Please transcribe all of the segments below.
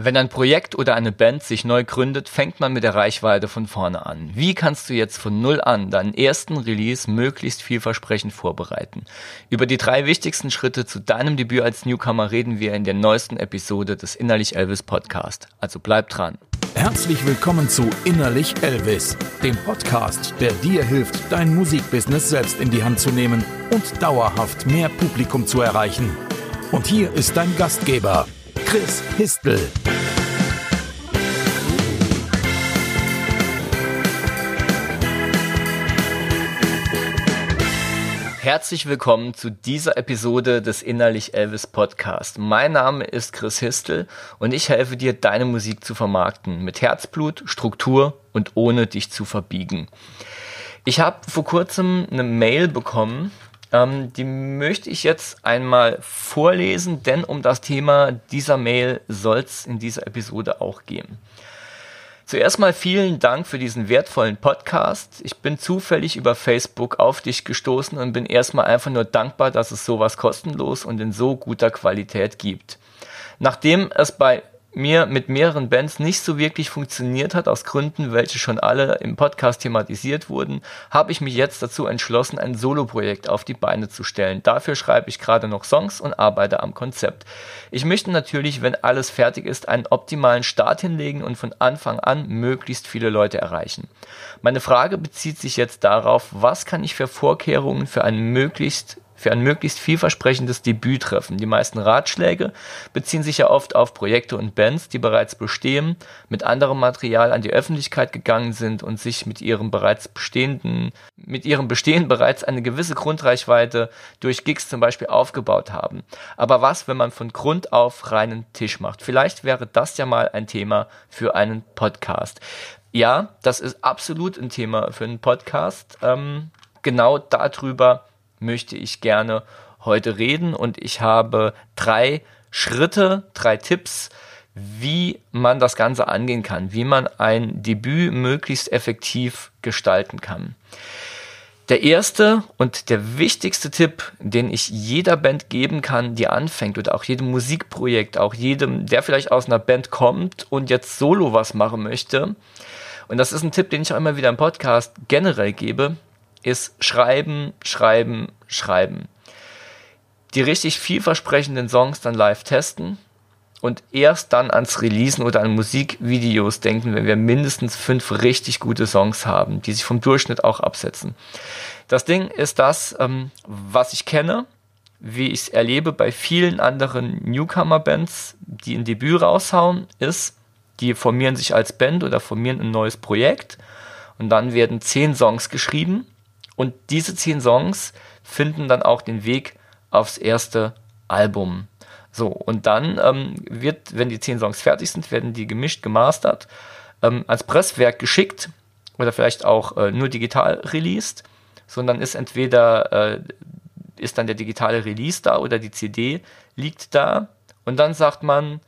Wenn ein Projekt oder eine Band sich neu gründet, fängt man mit der Reichweite von vorne an. Wie kannst du jetzt von Null an deinen ersten Release möglichst vielversprechend vorbereiten? Über die drei wichtigsten Schritte zu deinem Debüt als Newcomer reden wir in der neuesten Episode des Innerlich Elvis Podcast. Also bleib dran. Herzlich willkommen zu Innerlich Elvis, dem Podcast, der dir hilft, dein Musikbusiness selbst in die Hand zu nehmen und dauerhaft mehr Publikum zu erreichen. Und hier ist dein Gastgeber, Chris Histel. Herzlich willkommen zu dieser Episode des Innerlich Elvis Podcast. Mein Name ist Chris Histel und ich helfe dir, deine Musik zu vermarkten mit Herzblut, Struktur und ohne dich zu verbiegen. Ich habe vor kurzem eine Mail bekommen ähm, die möchte ich jetzt einmal vorlesen, denn um das Thema dieser Mail soll es in dieser Episode auch gehen. Zuerst mal vielen Dank für diesen wertvollen Podcast. Ich bin zufällig über Facebook auf dich gestoßen und bin erstmal einfach nur dankbar, dass es sowas kostenlos und in so guter Qualität gibt. Nachdem es bei mir mit mehreren Bands nicht so wirklich funktioniert hat, aus Gründen, welche schon alle im Podcast thematisiert wurden, habe ich mich jetzt dazu entschlossen, ein Soloprojekt auf die Beine zu stellen. Dafür schreibe ich gerade noch Songs und arbeite am Konzept. Ich möchte natürlich, wenn alles fertig ist, einen optimalen Start hinlegen und von Anfang an möglichst viele Leute erreichen. Meine Frage bezieht sich jetzt darauf, was kann ich für Vorkehrungen für einen möglichst für ein möglichst vielversprechendes Debüt treffen. Die meisten Ratschläge beziehen sich ja oft auf Projekte und Bands, die bereits bestehen, mit anderem Material an die Öffentlichkeit gegangen sind und sich mit ihrem bereits bestehenden, mit ihrem Bestehen bereits eine gewisse Grundreichweite durch Gigs zum Beispiel aufgebaut haben. Aber was, wenn man von Grund auf reinen Tisch macht? Vielleicht wäre das ja mal ein Thema für einen Podcast. Ja, das ist absolut ein Thema für einen Podcast. Ähm, genau darüber möchte ich gerne heute reden und ich habe drei Schritte, drei Tipps, wie man das Ganze angehen kann, wie man ein Debüt möglichst effektiv gestalten kann. Der erste und der wichtigste Tipp, den ich jeder Band geben kann, die anfängt oder auch jedem Musikprojekt, auch jedem, der vielleicht aus einer Band kommt und jetzt solo was machen möchte. Und das ist ein Tipp, den ich auch immer wieder im Podcast generell gebe ist schreiben, schreiben, schreiben. Die richtig vielversprechenden Songs dann live testen und erst dann ans Releasen oder an Musikvideos denken, wenn wir mindestens fünf richtig gute Songs haben, die sich vom Durchschnitt auch absetzen. Das Ding ist das, ähm, was ich kenne, wie ich es erlebe bei vielen anderen Newcomer-Bands, die ein Debüt raushauen, ist, die formieren sich als Band oder formieren ein neues Projekt und dann werden zehn Songs geschrieben und diese zehn Songs finden dann auch den Weg aufs erste Album. So, und dann ähm, wird, wenn die zehn Songs fertig sind, werden die gemischt, gemastert, ähm, als Presswerk geschickt oder vielleicht auch äh, nur digital released, sondern ist entweder äh, ist dann der digitale Release da oder die CD liegt da und dann sagt man,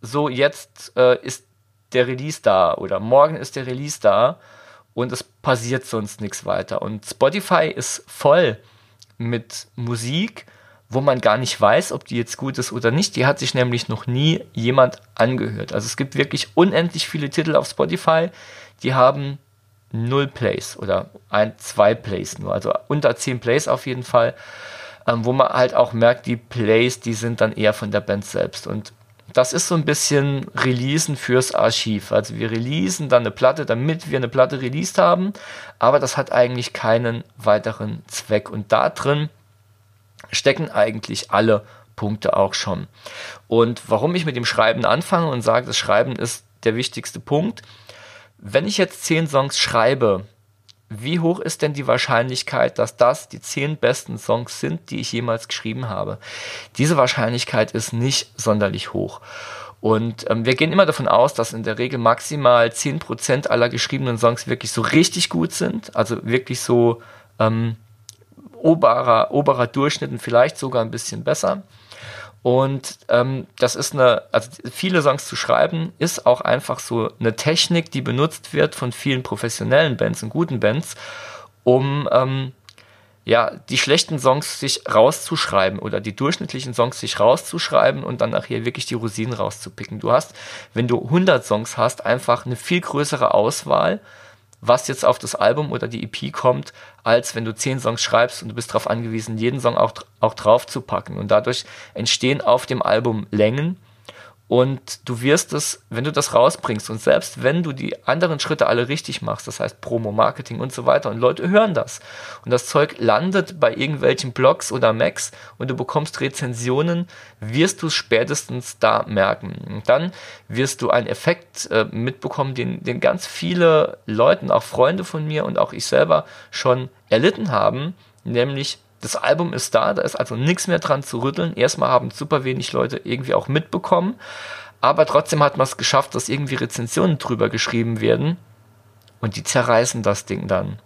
so jetzt äh, ist der Release da oder morgen ist der Release da und es passiert sonst nichts weiter. Und Spotify ist voll mit Musik, wo man gar nicht weiß, ob die jetzt gut ist oder nicht. Die hat sich nämlich noch nie jemand angehört. Also es gibt wirklich unendlich viele Titel auf Spotify, die haben null Plays oder ein, zwei Plays nur, also unter zehn Plays auf jeden Fall, ähm, wo man halt auch merkt, die Plays, die sind dann eher von der Band selbst. Und das ist so ein bisschen Releasen fürs Archiv. Also wir releasen dann eine Platte, damit wir eine Platte released haben, aber das hat eigentlich keinen weiteren Zweck. Und da drin stecken eigentlich alle Punkte auch schon. Und warum ich mit dem Schreiben anfange und sage, das Schreiben ist der wichtigste Punkt. Wenn ich jetzt zehn Songs schreibe, wie hoch ist denn die Wahrscheinlichkeit, dass das die zehn besten Songs sind, die ich jemals geschrieben habe? Diese Wahrscheinlichkeit ist nicht sonderlich hoch. Und ähm, wir gehen immer davon aus, dass in der Regel maximal 10% aller geschriebenen Songs wirklich so richtig gut sind, also wirklich so ähm, oberer, oberer Durchschnitt und vielleicht sogar ein bisschen besser. Und ähm, das ist eine, also viele Songs zu schreiben, ist auch einfach so eine Technik, die benutzt wird von vielen professionellen Bands und guten Bands, um ähm, ja, die schlechten Songs sich rauszuschreiben oder die durchschnittlichen Songs sich rauszuschreiben und dann nachher wirklich die Rosinen rauszupicken. Du hast, wenn du 100 Songs hast, einfach eine viel größere Auswahl, was jetzt auf das Album oder die EP kommt, als wenn du 10 Songs schreibst und du bist darauf angewiesen, jeden Song auch, auch drauf zu packen. Und dadurch entstehen auf dem Album Längen, und du wirst es, wenn du das rausbringst und selbst wenn du die anderen Schritte alle richtig machst, das heißt Promo, Marketing und so weiter, und Leute hören das und das Zeug landet bei irgendwelchen Blogs oder Macs und du bekommst Rezensionen, wirst du es spätestens da merken. Und dann wirst du einen Effekt äh, mitbekommen, den, den ganz viele Leute, auch Freunde von mir und auch ich selber schon erlitten haben, nämlich das Album ist da, da ist also nichts mehr dran zu rütteln. Erstmal haben super wenig Leute irgendwie auch mitbekommen, aber trotzdem hat man es geschafft, dass irgendwie Rezensionen drüber geschrieben werden und die zerreißen das Ding dann.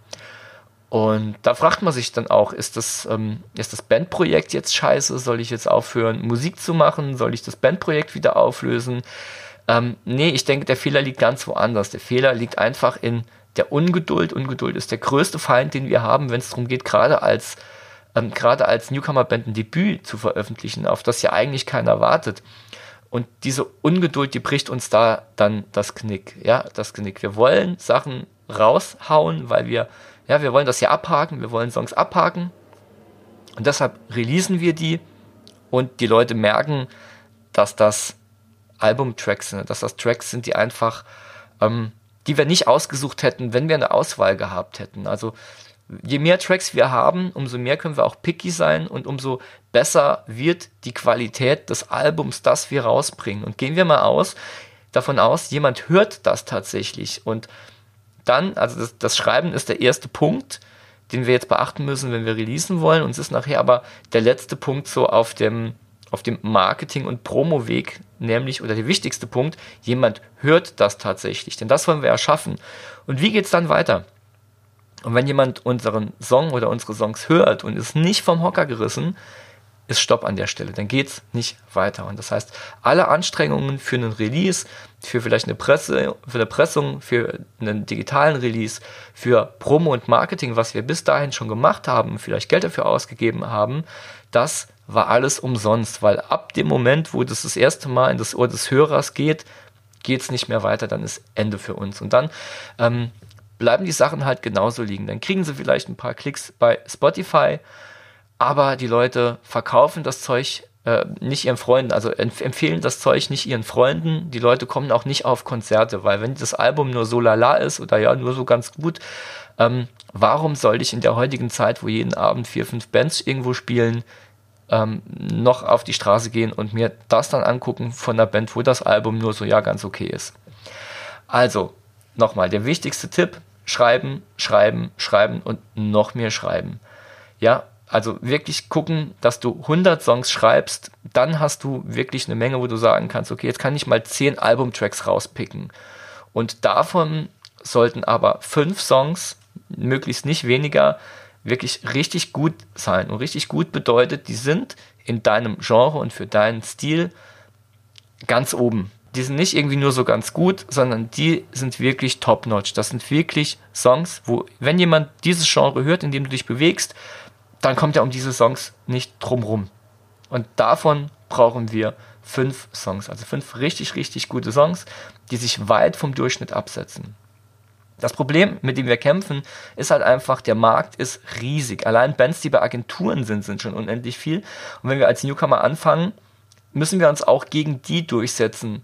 Und da fragt man sich dann auch, ist das, ähm, ist das Bandprojekt jetzt scheiße? Soll ich jetzt aufhören, Musik zu machen? Soll ich das Bandprojekt wieder auflösen? Ähm, nee, ich denke, der Fehler liegt ganz woanders. Der Fehler liegt einfach in der Ungeduld. Ungeduld ist der größte Feind, den wir haben, wenn es darum geht, gerade als ähm, gerade als Newcomer-Band ein Debüt zu veröffentlichen, auf das ja eigentlich keiner wartet. Und diese Ungeduld, die bricht uns da dann das Knick, ja, das Knick. Wir wollen Sachen raushauen, weil wir, ja, wir wollen das ja abhaken, wir wollen Songs abhaken. Und deshalb releasen wir die und die Leute merken, dass das Album-Tracks sind, dass das Tracks sind, die einfach, ähm, die wir nicht ausgesucht hätten, wenn wir eine Auswahl gehabt hätten. Also je mehr Tracks wir haben, umso mehr können wir auch picky sein und umso besser wird die Qualität des Albums, das wir rausbringen. Und gehen wir mal aus, davon aus, jemand hört das tatsächlich. Und dann, also das, das Schreiben ist der erste Punkt, den wir jetzt beachten müssen, wenn wir releasen wollen. Und es ist nachher aber der letzte Punkt so auf dem, auf dem Marketing- und Promo-Weg, nämlich, oder der wichtigste Punkt, jemand hört das tatsächlich. Denn das wollen wir erschaffen. Und wie geht's dann weiter? Und wenn jemand unseren Song oder unsere Songs hört und ist nicht vom Hocker gerissen, ist Stopp an der Stelle. Dann geht's nicht weiter. Und das heißt, alle Anstrengungen für einen Release, für vielleicht eine Presse, für eine Pressung, für einen digitalen Release, für Promo und Marketing, was wir bis dahin schon gemacht haben, vielleicht Geld dafür ausgegeben haben, das war alles umsonst, weil ab dem Moment, wo das das erste Mal in das Ohr des Hörers geht, geht's nicht mehr weiter, dann ist Ende für uns. Und dann ähm, bleiben die Sachen halt genauso liegen. Dann kriegen sie vielleicht ein paar Klicks bei Spotify, aber die Leute verkaufen das Zeug äh, nicht ihren Freunden, also empf empfehlen das Zeug nicht ihren Freunden. Die Leute kommen auch nicht auf Konzerte, weil wenn das Album nur so lala ist oder ja nur so ganz gut, ähm, warum soll ich in der heutigen Zeit, wo jeden Abend vier, fünf Bands irgendwo spielen, ähm, noch auf die Straße gehen und mir das dann angucken von der Band, wo das Album nur so ja ganz okay ist. Also, nochmal, der wichtigste Tipp, schreiben, schreiben, schreiben und noch mehr schreiben. Ja, also wirklich gucken, dass du 100 Songs schreibst, dann hast du wirklich eine Menge, wo du sagen kannst, okay, jetzt kann ich mal 10 Albumtracks rauspicken. Und davon sollten aber 5 Songs, möglichst nicht weniger, wirklich richtig gut sein. Und richtig gut bedeutet, die sind in deinem Genre und für deinen Stil ganz oben die sind nicht irgendwie nur so ganz gut, sondern die sind wirklich top-notch. Das sind wirklich Songs, wo, wenn jemand dieses Genre hört, in dem du dich bewegst, dann kommt er um diese Songs nicht drumrum. Und davon brauchen wir fünf Songs, also fünf richtig, richtig gute Songs, die sich weit vom Durchschnitt absetzen. Das Problem, mit dem wir kämpfen, ist halt einfach, der Markt ist riesig. Allein Bands, die bei Agenturen sind, sind schon unendlich viel. Und wenn wir als Newcomer anfangen, müssen wir uns auch gegen die durchsetzen,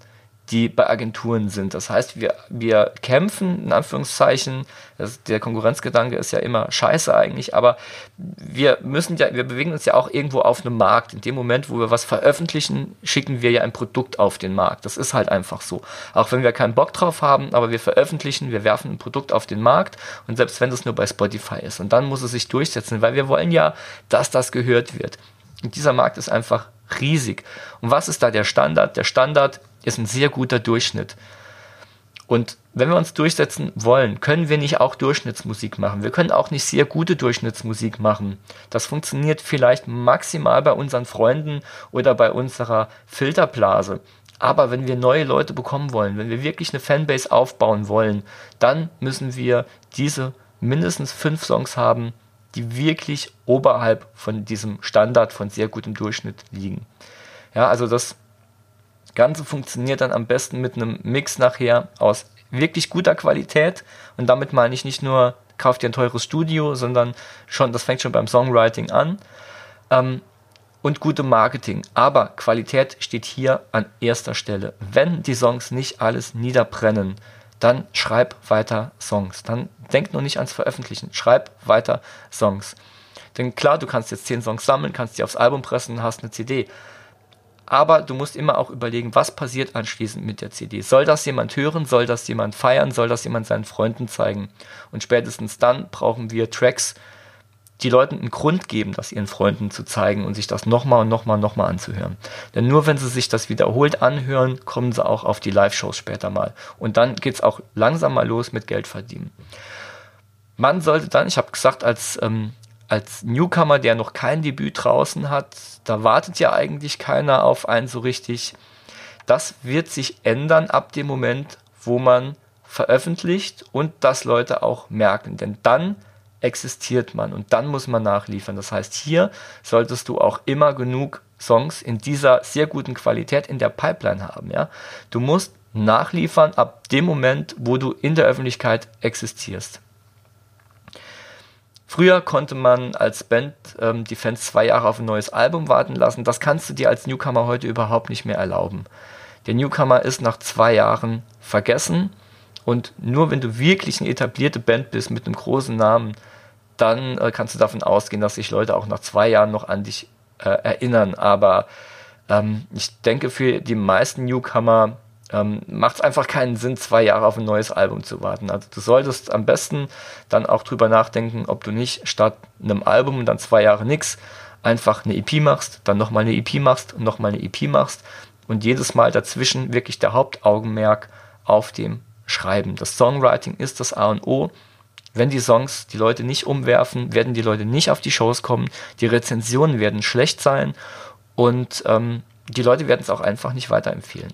die bei Agenturen sind. Das heißt, wir, wir kämpfen, in Anführungszeichen, das, der Konkurrenzgedanke ist ja immer scheiße eigentlich, aber wir müssen ja, wir bewegen uns ja auch irgendwo auf einem Markt. In dem Moment, wo wir was veröffentlichen, schicken wir ja ein Produkt auf den Markt. Das ist halt einfach so. Auch wenn wir keinen Bock drauf haben, aber wir veröffentlichen, wir werfen ein Produkt auf den Markt und selbst wenn das nur bei Spotify ist. Und dann muss es sich durchsetzen, weil wir wollen ja, dass das gehört wird. Und dieser Markt ist einfach riesig. Und was ist da der Standard? Der Standard ist ein sehr guter Durchschnitt. Und wenn wir uns durchsetzen wollen, können wir nicht auch Durchschnittsmusik machen. Wir können auch nicht sehr gute Durchschnittsmusik machen. Das funktioniert vielleicht maximal bei unseren Freunden oder bei unserer Filterblase. Aber wenn wir neue Leute bekommen wollen, wenn wir wirklich eine Fanbase aufbauen wollen, dann müssen wir diese mindestens fünf Songs haben, die wirklich oberhalb von diesem Standard von sehr gutem Durchschnitt liegen. Ja, also das Ganze funktioniert dann am besten mit einem Mix nachher aus wirklich guter Qualität und damit meine ich nicht nur, kauft dir ein teures Studio, sondern schon, das fängt schon beim Songwriting an ähm, und gutem Marketing. Aber Qualität steht hier an erster Stelle. Wenn die Songs nicht alles niederbrennen, dann schreib weiter Songs. Dann denk nur nicht ans Veröffentlichen, schreib weiter Songs. Denn klar, du kannst jetzt zehn Songs sammeln, kannst die aufs Album pressen und hast eine CD. Aber du musst immer auch überlegen, was passiert anschließend mit der CD. Soll das jemand hören? Soll das jemand feiern? Soll das jemand seinen Freunden zeigen? Und spätestens dann brauchen wir Tracks, die Leuten einen Grund geben, das ihren Freunden zu zeigen und sich das nochmal und nochmal und nochmal anzuhören. Denn nur wenn sie sich das wiederholt anhören, kommen sie auch auf die Live-Shows später mal. Und dann geht es auch langsam mal los mit Geld verdienen. Man sollte dann, ich habe gesagt, als, ähm, als Newcomer, der noch kein Debüt draußen hat, da wartet ja eigentlich keiner auf einen so richtig. Das wird sich ändern ab dem Moment, wo man veröffentlicht und das Leute auch merken. Denn dann existiert man und dann muss man nachliefern. Das heißt, hier solltest du auch immer genug Songs in dieser sehr guten Qualität in der Pipeline haben. Ja? Du musst nachliefern ab dem Moment, wo du in der Öffentlichkeit existierst. Früher konnte man als Band ähm, die Fans zwei Jahre auf ein neues Album warten lassen. Das kannst du dir als Newcomer heute überhaupt nicht mehr erlauben. Der Newcomer ist nach zwei Jahren vergessen und nur wenn du wirklich eine etablierte Band bist mit einem großen Namen, dann äh, kannst du davon ausgehen, dass sich Leute auch nach zwei Jahren noch an dich äh, erinnern. Aber ähm, ich denke, für die meisten Newcomer ähm, macht es einfach keinen Sinn, zwei Jahre auf ein neues Album zu warten. Also du solltest am besten dann auch drüber nachdenken, ob du nicht statt einem Album und dann zwei Jahre nichts einfach eine EP machst, dann nochmal eine EP machst und nochmal eine EP machst und jedes Mal dazwischen wirklich der Hauptaugenmerk auf dem Schreiben. Das Songwriting ist das A und O wenn die Songs die Leute nicht umwerfen, werden die Leute nicht auf die Shows kommen, die Rezensionen werden schlecht sein und ähm, die Leute werden es auch einfach nicht weiterempfehlen.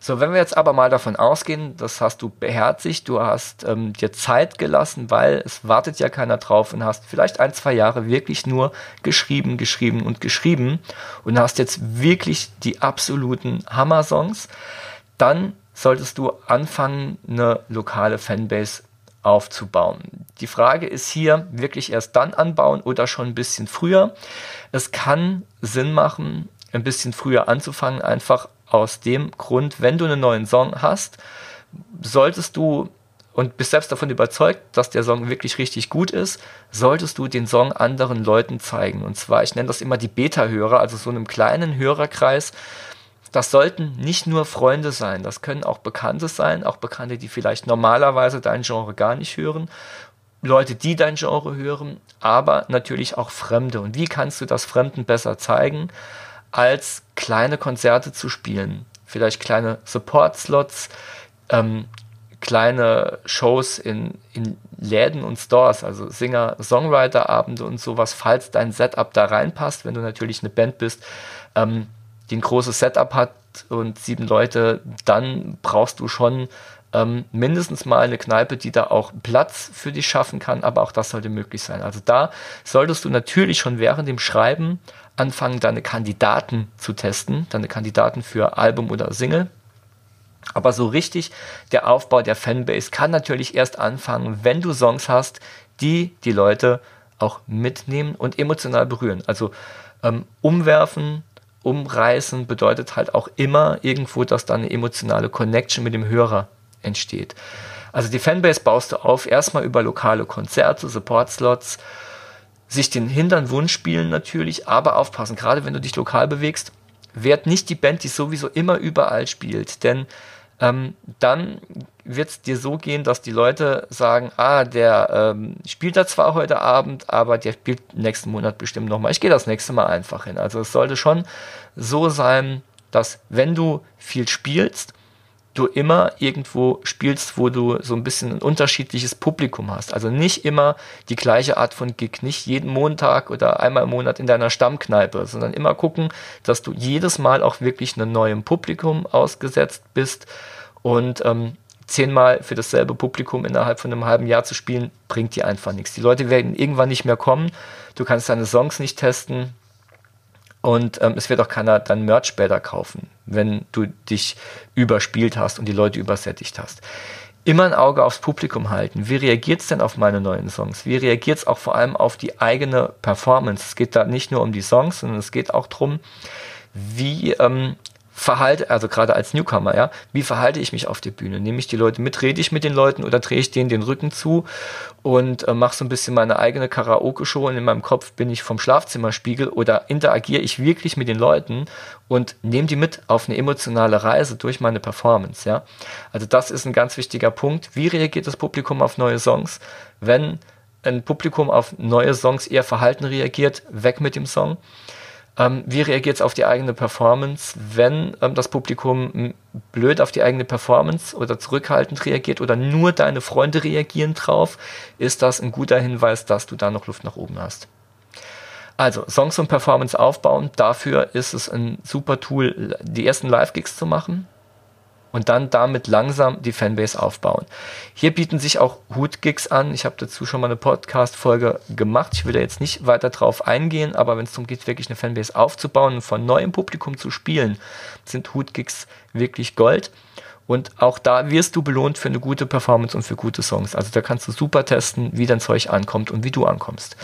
So, wenn wir jetzt aber mal davon ausgehen, das hast du beherzigt, du hast ähm, dir Zeit gelassen, weil es wartet ja keiner drauf und hast vielleicht ein, zwei Jahre wirklich nur geschrieben, geschrieben und geschrieben und hast jetzt wirklich die absoluten Hammer-Songs, dann solltest du anfangen, eine lokale Fanbase aufzubauen. Die Frage ist hier wirklich erst dann anbauen oder schon ein bisschen früher. Es kann Sinn machen, ein bisschen früher anzufangen, einfach aus dem Grund, wenn du einen neuen Song hast, solltest du und bist selbst davon überzeugt, dass der Song wirklich richtig gut ist, solltest du den Song anderen Leuten zeigen. Und zwar, ich nenne das immer die Beta-Hörer, also so einem kleinen Hörerkreis, das sollten nicht nur Freunde sein, das können auch Bekannte sein, auch Bekannte, die vielleicht normalerweise dein Genre gar nicht hören, Leute, die dein Genre hören, aber natürlich auch Fremde. Und wie kannst du das Fremden besser zeigen, als kleine Konzerte zu spielen? Vielleicht kleine Support-Slots, ähm, kleine Shows in, in Läden und Stores, also Singer-Songwriter-Abende und sowas, falls dein Setup da reinpasst, wenn du natürlich eine Band bist. Ähm, die ein großes Setup hat und sieben Leute, dann brauchst du schon ähm, mindestens mal eine Kneipe, die da auch Platz für dich schaffen kann, aber auch das sollte möglich sein. Also da solltest du natürlich schon während dem Schreiben anfangen, deine Kandidaten zu testen, deine Kandidaten für Album oder Single. Aber so richtig der Aufbau der Fanbase kann natürlich erst anfangen, wenn du Songs hast, die die Leute auch mitnehmen und emotional berühren. Also ähm, umwerfen, umreißen bedeutet halt auch immer irgendwo, dass da eine emotionale Connection mit dem Hörer entsteht. Also die Fanbase baust du auf, erstmal über lokale Konzerte, Support-Slots, sich den Hintern Wunsch spielen natürlich, aber aufpassen, gerade wenn du dich lokal bewegst, werd nicht die Band, die sowieso immer überall spielt, denn ähm, dann wird es dir so gehen, dass die Leute sagen, ah, der ähm, spielt da zwar heute Abend, aber der spielt nächsten Monat bestimmt nochmal. Ich gehe das nächste Mal einfach hin. Also es sollte schon so sein, dass wenn du viel spielst, du immer irgendwo spielst, wo du so ein bisschen ein unterschiedliches Publikum hast. Also nicht immer die gleiche Art von Gig, nicht jeden Montag oder einmal im Monat in deiner Stammkneipe, sondern immer gucken, dass du jedes Mal auch wirklich einem neuen Publikum ausgesetzt bist und ähm, zehnmal für dasselbe Publikum innerhalb von einem halben Jahr zu spielen, bringt dir einfach nichts. Die Leute werden irgendwann nicht mehr kommen. Du kannst deine Songs nicht testen. Und ähm, es wird auch keiner dein Merch später kaufen, wenn du dich überspielt hast und die Leute übersättigt hast. Immer ein Auge aufs Publikum halten. Wie reagiert es denn auf meine neuen Songs? Wie reagiert es auch vor allem auf die eigene Performance? Es geht da nicht nur um die Songs, sondern es geht auch darum, wie ähm, verhalte, also gerade als Newcomer, ja, wie verhalte ich mich auf der Bühne? Nehme ich die Leute mit, rede ich mit den Leuten oder drehe ich denen den Rücken zu und äh, mache so ein bisschen meine eigene Karaoke-Show und in meinem Kopf bin ich vom Schlafzimmerspiegel oder interagiere ich wirklich mit den Leuten und nehme die mit auf eine emotionale Reise durch meine Performance, ja. Also das ist ein ganz wichtiger Punkt. Wie reagiert das Publikum auf neue Songs? Wenn ein Publikum auf neue Songs eher verhalten reagiert, weg mit dem Song. Ähm, wie reagiert es auf die eigene Performance, wenn ähm, das Publikum blöd auf die eigene Performance oder zurückhaltend reagiert oder nur deine Freunde reagieren drauf? Ist das ein guter Hinweis, dass du da noch Luft nach oben hast? Also, Songs und Performance aufbauen, dafür ist es ein super Tool, die ersten Live-Gigs zu machen und dann damit langsam die Fanbase aufbauen. Hier bieten sich auch Hoot-Gigs an. Ich habe dazu schon mal eine Podcast-Folge gemacht. Ich will da jetzt nicht weiter drauf eingehen, aber wenn es darum geht, wirklich eine Fanbase aufzubauen und von neuem Publikum zu spielen, sind Hoot-Gigs wirklich Gold. Und auch da wirst du belohnt für eine gute Performance und für gute Songs. Also da kannst du super testen, wie dein Zeug ankommt und wie du ankommst.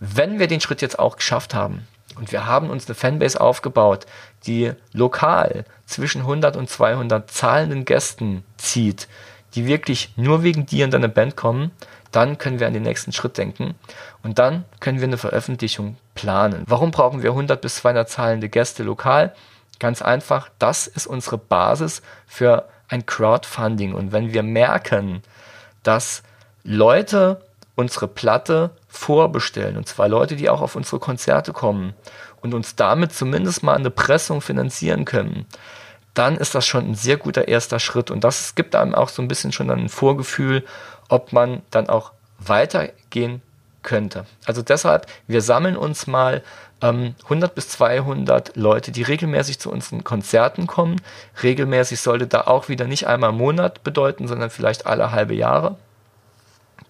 Wenn wir den Schritt jetzt auch geschafft haben, und wir haben uns eine Fanbase aufgebaut, die lokal zwischen 100 und 200 zahlenden Gästen zieht, die wirklich nur wegen dir in deine Band kommen, dann können wir an den nächsten Schritt denken und dann können wir eine Veröffentlichung planen. Warum brauchen wir 100 bis 200 zahlende Gäste lokal? Ganz einfach, das ist unsere Basis für ein Crowdfunding und wenn wir merken, dass Leute unsere Platte vorbestellen. Und zwar Leute, die auch auf unsere Konzerte kommen und uns damit zumindest mal eine Pressung finanzieren können. Dann ist das schon ein sehr guter erster Schritt. Und das gibt einem auch so ein bisschen schon ein Vorgefühl, ob man dann auch weitergehen könnte. Also deshalb, wir sammeln uns mal ähm, 100 bis 200 Leute, die regelmäßig zu unseren Konzerten kommen. Regelmäßig sollte da auch wieder nicht einmal im Monat bedeuten, sondern vielleicht alle halbe Jahre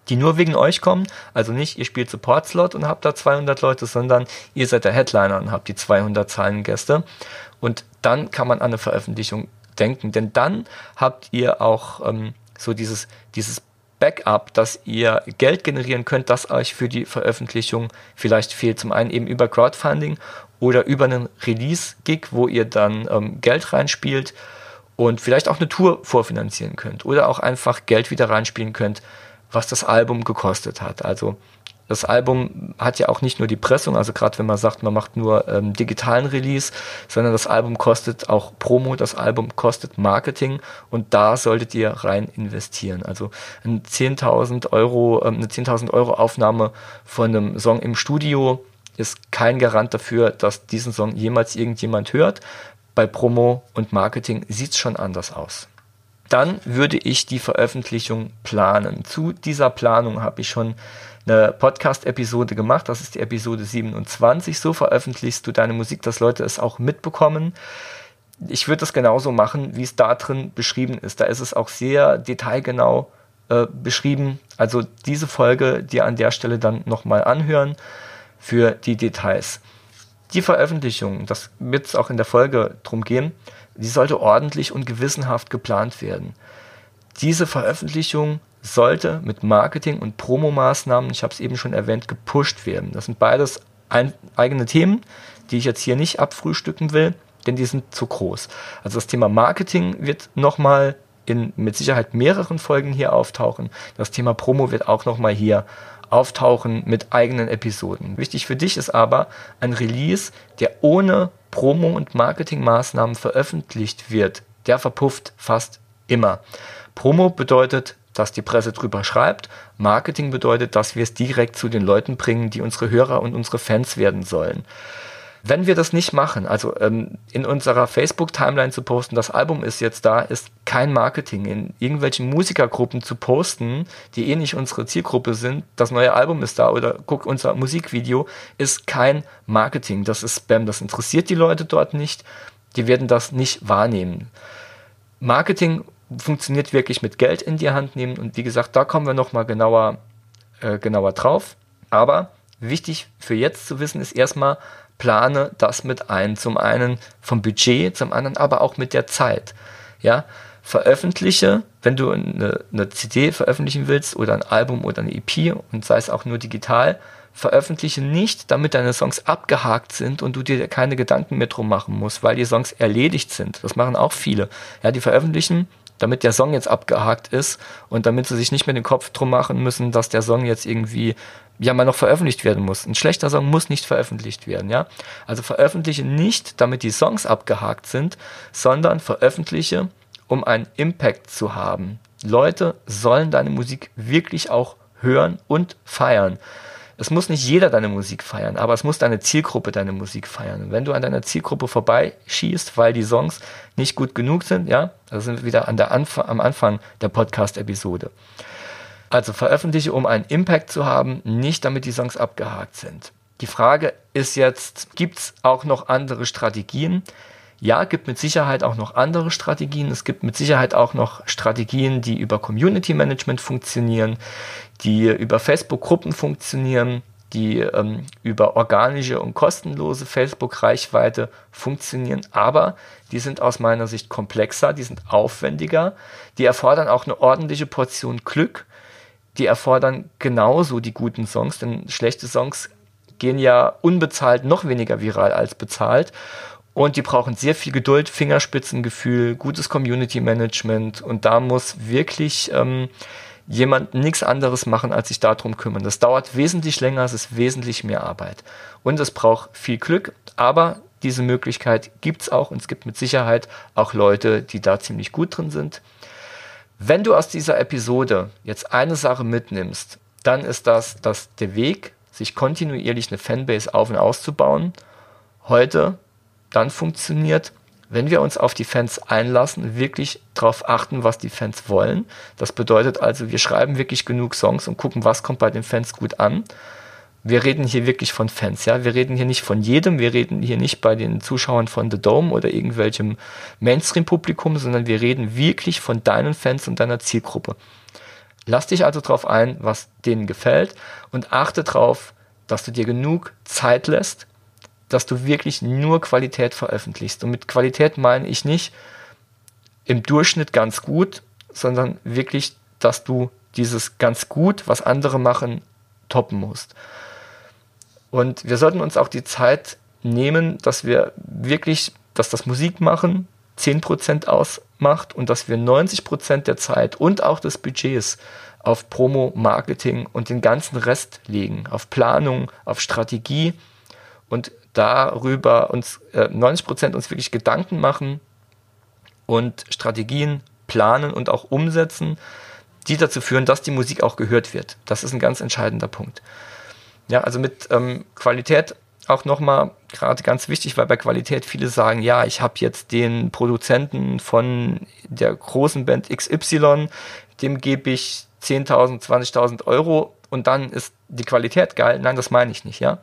die nur wegen euch kommen. Also nicht, ihr spielt Support-Slot und habt da 200 Leute, sondern ihr seid der Headliner und habt die 200 Zahlen Gäste. Und dann kann man an eine Veröffentlichung denken, denn dann habt ihr auch ähm, so dieses, dieses Backup, dass ihr Geld generieren könnt, das euch für die Veröffentlichung vielleicht fehlt. Zum einen eben über Crowdfunding oder über einen Release-Gig, wo ihr dann ähm, Geld reinspielt und vielleicht auch eine Tour vorfinanzieren könnt oder auch einfach Geld wieder reinspielen könnt, was das Album gekostet hat. Also das Album hat ja auch nicht nur die Pressung, also gerade wenn man sagt, man macht nur ähm, digitalen Release, sondern das Album kostet auch Promo, das Album kostet Marketing und da solltet ihr rein investieren. Also ein 10.000 Euro, ähm, eine 10.000 Euro Aufnahme von einem Song im Studio ist kein Garant dafür, dass diesen Song jemals irgendjemand hört. Bei Promo und Marketing sieht es schon anders aus dann würde ich die Veröffentlichung planen. Zu dieser Planung habe ich schon eine Podcast-Episode gemacht. Das ist die Episode 27. So veröffentlichst du deine Musik, dass Leute es auch mitbekommen. Ich würde das genauso machen, wie es da drin beschrieben ist. Da ist es auch sehr detailgenau äh, beschrieben. Also diese Folge dir an der Stelle dann nochmal anhören für die Details. Die Veröffentlichung, das wird es auch in der Folge drum gehen, die sollte ordentlich und gewissenhaft geplant werden. Diese Veröffentlichung sollte mit Marketing- und Promomaßnahmen, ich habe es eben schon erwähnt, gepusht werden. Das sind beides ein, eigene Themen, die ich jetzt hier nicht abfrühstücken will, denn die sind zu groß. Also das Thema Marketing wird nochmal in mit Sicherheit mehreren Folgen hier auftauchen. Das Thema Promo wird auch nochmal hier auftauchen mit eigenen Episoden. Wichtig für dich ist aber ein Release, der ohne Promo- und Marketingmaßnahmen veröffentlicht wird, der verpufft fast immer. Promo bedeutet, dass die Presse drüber schreibt. Marketing bedeutet, dass wir es direkt zu den Leuten bringen, die unsere Hörer und unsere Fans werden sollen. Wenn wir das nicht machen, also ähm, in unserer Facebook-Timeline zu posten, das Album ist jetzt da, ist kein Marketing. In irgendwelchen Musikergruppen zu posten, die eh nicht unsere Zielgruppe sind, das neue Album ist da oder guck unser Musikvideo, ist kein Marketing. Das ist Spam. Das interessiert die Leute dort nicht. Die werden das nicht wahrnehmen. Marketing funktioniert wirklich mit Geld in die Hand nehmen. Und wie gesagt, da kommen wir nochmal genauer, äh, genauer drauf. Aber wichtig für jetzt zu wissen ist erstmal, plane das mit ein. Zum einen vom Budget, zum anderen aber auch mit der Zeit. Ja, veröffentliche, wenn du eine, eine CD veröffentlichen willst oder ein Album oder eine EP und sei es auch nur digital, veröffentliche nicht, damit deine Songs abgehakt sind und du dir keine Gedanken mehr drum machen musst, weil die Songs erledigt sind. Das machen auch viele. Ja, die veröffentlichen, damit der Song jetzt abgehakt ist und damit sie sich nicht mehr den Kopf drum machen müssen, dass der Song jetzt irgendwie ja mal noch veröffentlicht werden muss. Ein schlechter Song muss nicht veröffentlicht werden, ja? Also veröffentliche nicht, damit die Songs abgehakt sind, sondern veröffentliche, um einen Impact zu haben. Leute sollen deine Musik wirklich auch hören und feiern. Es muss nicht jeder deine Musik feiern, aber es muss deine Zielgruppe deine Musik feiern. Und wenn du an deiner Zielgruppe vorbeischießt, weil die Songs nicht gut genug sind, ja, da sind wir wieder an der Anf am Anfang der Podcast-Episode. Also veröffentliche, um einen Impact zu haben, nicht damit die Songs abgehakt sind. Die Frage ist jetzt, gibt es auch noch andere Strategien? Ja, gibt mit Sicherheit auch noch andere Strategien. Es gibt mit Sicherheit auch noch Strategien, die über Community Management funktionieren, die über Facebook-Gruppen funktionieren, die ähm, über organische und kostenlose Facebook-Reichweite funktionieren. Aber die sind aus meiner Sicht komplexer, die sind aufwendiger, die erfordern auch eine ordentliche Portion Glück, die erfordern genauso die guten Songs, denn schlechte Songs gehen ja unbezahlt noch weniger viral als bezahlt. Und die brauchen sehr viel Geduld, Fingerspitzengefühl, gutes Community Management. Und da muss wirklich ähm, jemand nichts anderes machen, als sich darum kümmern. Das dauert wesentlich länger, es ist wesentlich mehr Arbeit. Und es braucht viel Glück, aber diese Möglichkeit gibt's auch und es gibt mit Sicherheit auch Leute, die da ziemlich gut drin sind. Wenn du aus dieser Episode jetzt eine Sache mitnimmst, dann ist das, dass der Weg, sich kontinuierlich eine Fanbase auf und auszubauen, heute dann funktioniert, wenn wir uns auf die Fans einlassen, wirklich darauf achten, was die Fans wollen. Das bedeutet also, wir schreiben wirklich genug Songs und gucken, was kommt bei den Fans gut an. Wir reden hier wirklich von Fans, ja. Wir reden hier nicht von jedem, wir reden hier nicht bei den Zuschauern von The Dome oder irgendwelchem Mainstream-Publikum, sondern wir reden wirklich von deinen Fans und deiner Zielgruppe. Lass dich also darauf ein, was denen gefällt und achte darauf, dass du dir genug Zeit lässt, dass du wirklich nur Qualität veröffentlichst. Und mit Qualität meine ich nicht im Durchschnitt ganz gut, sondern wirklich, dass du dieses ganz gut, was andere machen, toppen musst. Und wir sollten uns auch die Zeit nehmen, dass wir wirklich, dass das Musikmachen 10% ausmacht und dass wir 90% der Zeit und auch des Budgets auf Promo, Marketing und den ganzen Rest legen, auf Planung, auf Strategie und darüber uns äh, 90 Prozent uns wirklich Gedanken machen und Strategien planen und auch umsetzen, die dazu führen, dass die Musik auch gehört wird. Das ist ein ganz entscheidender Punkt. Ja, also mit ähm, Qualität auch nochmal gerade ganz wichtig, weil bei Qualität viele sagen, ja, ich habe jetzt den Produzenten von der großen Band XY, dem gebe ich 10.000, 20.000 Euro und dann ist die Qualität geil. Nein, das meine ich nicht, ja.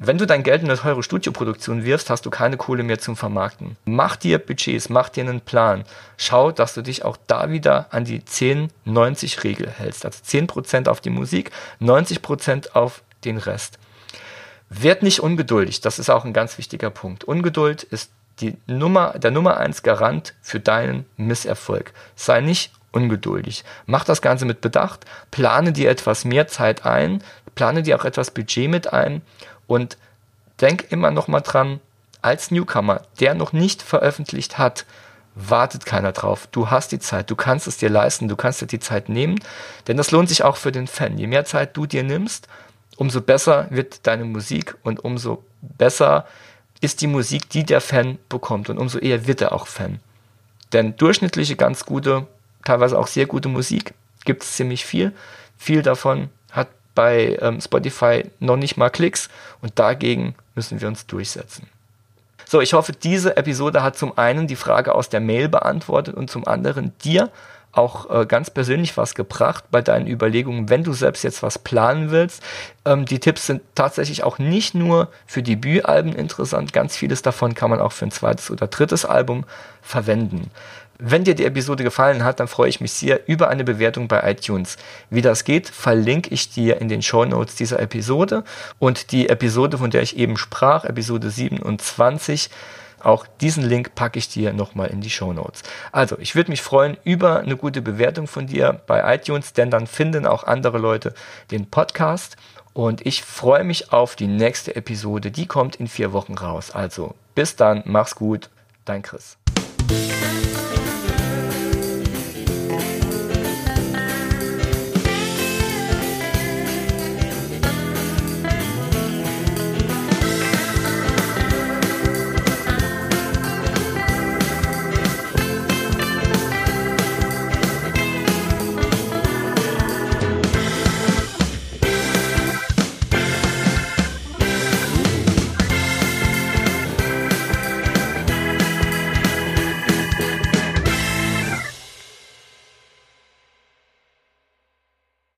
Wenn du dein Geld in eine teure Studioproduktion wirfst, hast du keine Kohle mehr zum Vermarkten. Mach dir Budgets, mach dir einen Plan. Schau, dass du dich auch da wieder an die 10-90-Regel hältst. Also 10% auf die Musik, 90% auf den Rest. Werd nicht ungeduldig, das ist auch ein ganz wichtiger Punkt. Ungeduld ist die Nummer, der Nummer 1 Garant für deinen Misserfolg. Sei nicht ungeduldig. Mach das Ganze mit Bedacht, plane dir etwas mehr Zeit ein, plane dir auch etwas Budget mit ein und denk immer noch mal dran, als Newcomer, der noch nicht veröffentlicht hat, wartet keiner drauf. Du hast die Zeit, du kannst es dir leisten, du kannst dir die Zeit nehmen, denn das lohnt sich auch für den Fan. Je mehr Zeit du dir nimmst, umso besser wird deine Musik und umso besser ist die Musik, die der Fan bekommt und umso eher wird er auch Fan. Denn durchschnittliche, ganz gute, teilweise auch sehr gute Musik gibt es ziemlich viel. Viel davon bei ähm, Spotify noch nicht mal Klicks und dagegen müssen wir uns durchsetzen. So, ich hoffe, diese Episode hat zum einen die Frage aus der Mail beantwortet und zum anderen dir auch äh, ganz persönlich was gebracht bei deinen Überlegungen, wenn du selbst jetzt was planen willst. Ähm, die Tipps sind tatsächlich auch nicht nur für Debütalben interessant, ganz vieles davon kann man auch für ein zweites oder drittes Album verwenden. Wenn dir die Episode gefallen hat, dann freue ich mich sehr über eine Bewertung bei iTunes. Wie das geht, verlinke ich dir in den Show Notes dieser Episode und die Episode, von der ich eben sprach, Episode 27, auch diesen Link packe ich dir nochmal in die Show Notes. Also, ich würde mich freuen über eine gute Bewertung von dir bei iTunes, denn dann finden auch andere Leute den Podcast. Und ich freue mich auf die nächste Episode. Die kommt in vier Wochen raus. Also, bis dann, mach's gut, dein Chris.